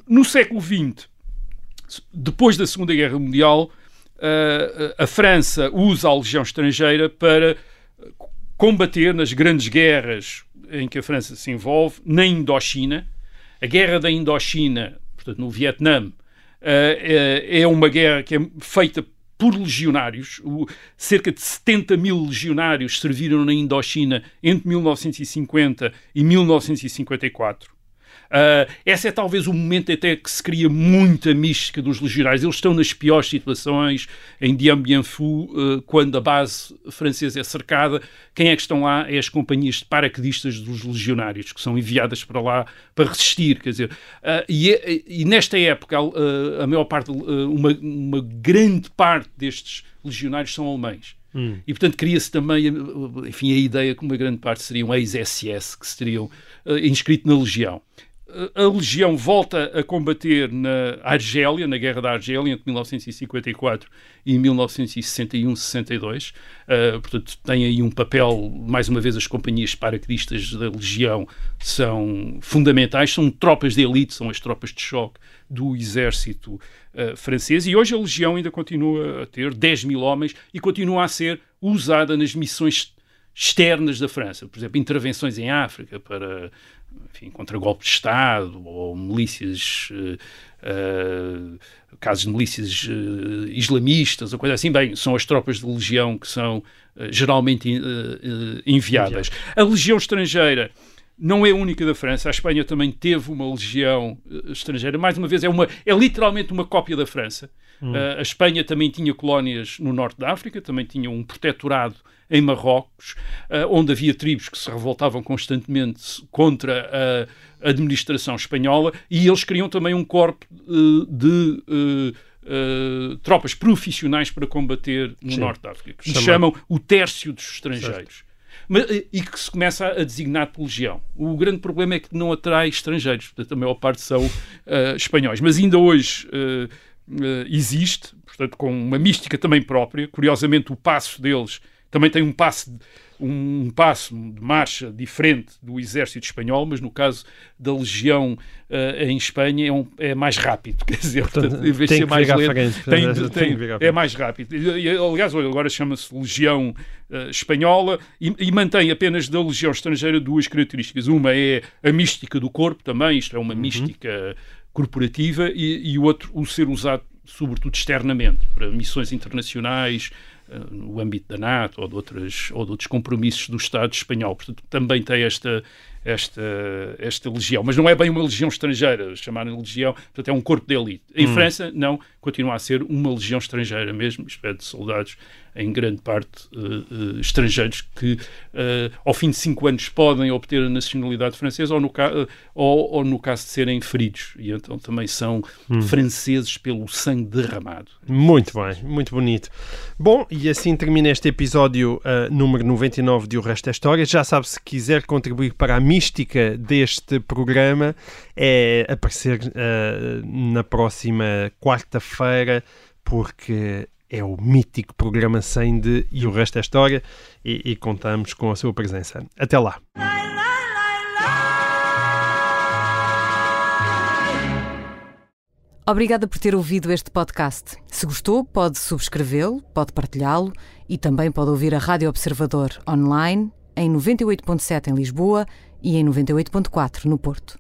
No século XX, depois da Segunda Guerra Mundial, uh, a França usa a legião estrangeira para combater nas grandes guerras em que a França se envolve na Indochina. A guerra da Indochina, portanto, no Vietnã, eh, eh, é uma guerra que é feita por legionários. cerca de 70 mil legionários serviram na Indochina entre 1950 e 1954. Uh, esse é talvez o momento até que se cria muita mística dos legionários. Eles estão nas piores situações, em Dien Bien Phu, uh, quando a base francesa é cercada. Quem é que estão lá? É as companhias de paraquedistas dos legionários, que são enviadas para lá para resistir. Quer dizer, uh, e, é, e, nesta época, a maior parte, uma, uma grande parte destes legionários são alemães. Hum. E, portanto, cria-se também, enfim, a ideia que uma grande parte seriam ex-SS, que se teriam uh, inscrito na Legião a Legião volta a combater na Argélia, na Guerra da Argélia, entre 1954 e 1961-62. Uh, portanto, tem aí um papel, mais uma vez, as companhias paraquedistas da Legião são fundamentais, são tropas de elite, são as tropas de choque do exército uh, francês. E hoje a Legião ainda continua a ter 10 mil homens e continua a ser usada nas missões externas da França, por exemplo, intervenções em África para enfim, contra golpe de Estado ou milícias, uh, uh, casos de milícias uh, islamistas ou coisa assim, bem, são as tropas de legião que são geralmente enviadas. A legião estrangeira não é única da França, a Espanha também teve uma legião estrangeira, mais uma vez, é, uma, é literalmente uma cópia da França. Uh, a Espanha também tinha colónias no norte da África, também tinha um protetorado em Marrocos, uh, onde havia tribos que se revoltavam constantemente contra a administração espanhola e eles criam também um corpo uh, de uh, tropas profissionais para combater no Sim. norte da África, que se Chama- chamam o Tércio dos Estrangeiros. Mas, eh, e que se começa a designar por legião. O grande problema é que não atrai estrangeiros, portanto, a maior parte são eh, espanhóis. Mas ainda hoje eh, eh, existe, portanto, com uma mística também própria. Curiosamente, o passo deles também tem um passo, de- um passo de marcha diferente do exército espanhol, mas no caso da legião eh, em Espanha é, um- é mais rápido. Quer dizer, Portanto, portanto, em vez de ser mais lento, tem- Tem tem- é mais rápido. E, aliás, agora chama-se Legião eh, Espanhola e, e mantém apenas da Legião Estrangeira duas características. Uma é a mística do corpo também, isto é Uhum. uma mística corporativa, e, e o outro, o ser usado sobretudo externamente, para missões internacionais, no âmbito da NATO ou de, outras, ou de outros compromissos do Estado espanhol. Portanto, também tem esta, esta, esta legião. Mas não é bem uma legião estrangeira, chamarem legião, portanto é um corpo de elite. Em França, não, continua a ser uma legião estrangeira mesmo, isto é, de soldados em grande parte eh, eh, estrangeiros que eh, ao fim de cinco anos podem obter a nacionalidade francesa ou no, ca- ou, ou no caso de serem feridos. E então também são franceses pelo sangue derramado. Muito bem, muito bonito. Bom, e assim termina este episódio número 99 de O Resto é História. Já sabe, se quiser contribuir para a mística deste programa, é aparecer ah, na próxima quarta-feira, porque é o mítico programa 100 de E o Resto é História e, e contamos com a sua presença. Até lá. Obrigada por ter ouvido este podcast. Se gostou, pode subscrevê-lo, pode partilhá-lo e também pode ouvir a Rádio Observador online em 98.7 em Lisboa e em 98.4 no Porto.